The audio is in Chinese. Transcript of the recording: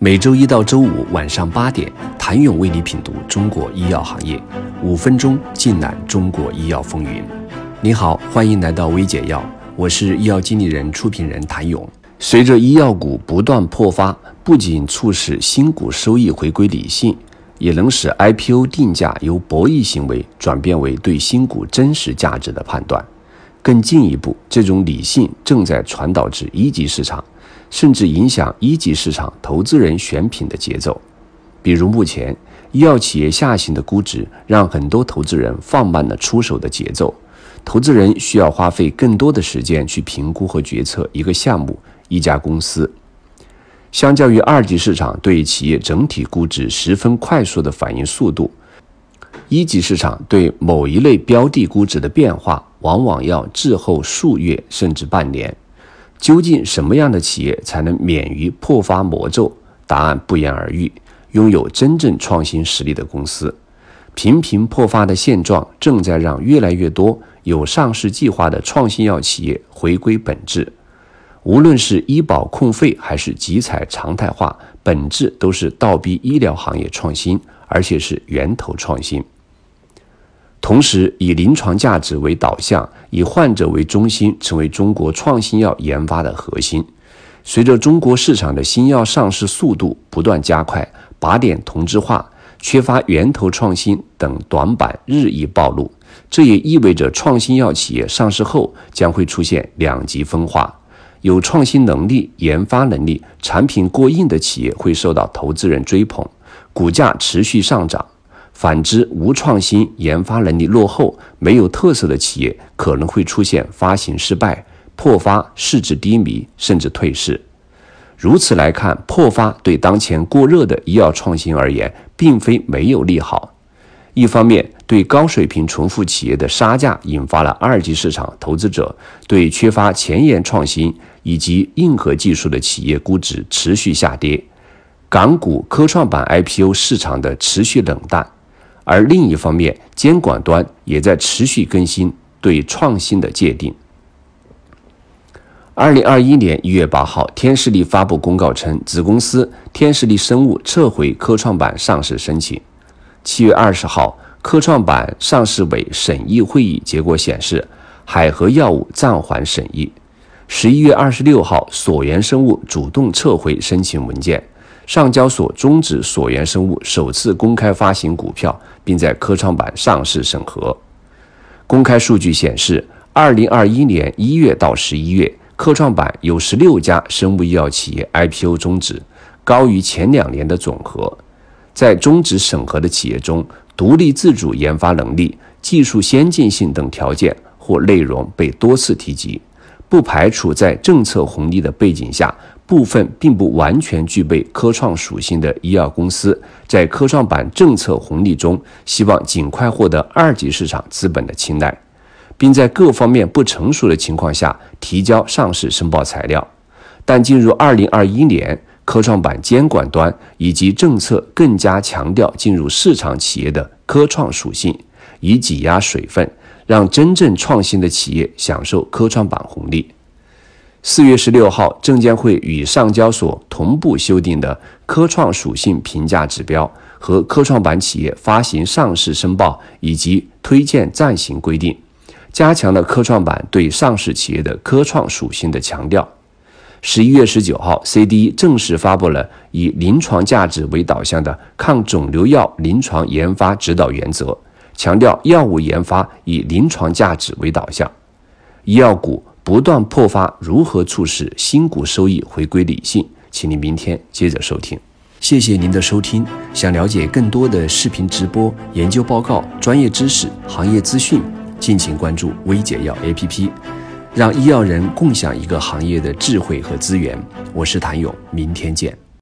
每周一到周五晚上八点，谭勇为你品读中国医药行业，五分钟尽览中国医药风云。你好，欢迎来到微解药，我是医药经理人、出品人谭勇。随着医药股不断破发，不仅促使新股收益回归理性，也能使 IPO 定价由博弈行为转变为对新股真实价值的判断。更进一步，这种理性正在传导至一级市场。甚至影响一级市场投资人选品的节奏。比如，目前医药企业下行的估值，让很多投资人放慢了出手的节奏。投资人需要花费更多的时间去评估和决策一个项目、一家公司。相较于二级市场对企业整体估值十分快速的反应速度，一级市场对某一类标的估值的变化，往往要滞后数月甚至半年。究竟什么样的企业才能免于破发魔咒？答案不言而喻：拥有真正创新实力的公司。频频破发的现状，正在让越来越多有上市计划的创新药企业回归本质。无论是医保控费，还是集采常态化，本质都是倒逼医疗行业创新，而且是源头创新。同时，以临床价值为导向，以患者为中心，成为中国创新药研发的核心。随着中国市场的新药上市速度不断加快，靶点同质化、缺乏源头创新等短板日益暴露。这也意味着创新药企业上市后将会出现两极分化：有创新能力、研发能力、产品过硬的企业会受到投资人追捧，股价持续上涨。反之，无创新、研发能力落后、没有特色的企业可能会出现发行失败、破发、市值低迷，甚至退市。如此来看，破发对当前过热的医药创新而言，并非没有利好。一方面，对高水平重复企业的杀价，引发了二级市场投资者对缺乏前沿创新以及硬核技术的企业估值持续下跌，港股科创板 IPO 市场的持续冷淡。而另一方面，监管端也在持续更新对创新的界定。二零二一年一月八号，天士力发布公告称，子公司天士力生物撤回科创板上市申请。七月二十号，科创板上市委审议会议结果显示，海河药物暂缓审议。十一月二十六号，索源生物主动撤回申请文件。上交所终止索源生物首次公开发行股票，并在科创板上市审核。公开数据显示，二零二一年一月到十一月，科创板有十六家生物医药企业 IPO 终止，高于前两年的总和。在终止审核的企业中，独立自主研发能力、技术先进性等条件或内容被多次提及，不排除在政策红利的背景下。部分并不完全具备科创属性的医药公司，在科创板政策红利中，希望尽快获得二级市场资本的青睐，并在各方面不成熟的情况下提交上市申报材料。但进入二零二一年，科创板监管端以及政策更加强调进入市场企业的科创属性，以挤压水分，让真正创新的企业享受科创板红利。四月十六号，证监会与上交所同步修订的科创属性评价指标和科创板企业发行上市申报以及推荐暂行规定，加强了科创板对上市企业的科创属性的强调。十一月十九号，CDE 正式发布了以临床价值为导向的抗肿瘤药临床研发指导原则，强调药物研发以临床价值为导向，医药股。不断破发，如何促使新股收益回归理性？请您明天接着收听。谢谢您的收听。想了解更多的视频直播、研究报告、专业知识、行业资讯，敬请关注微解药 APP，让医药人共享一个行业的智慧和资源。我是谭勇，明天见。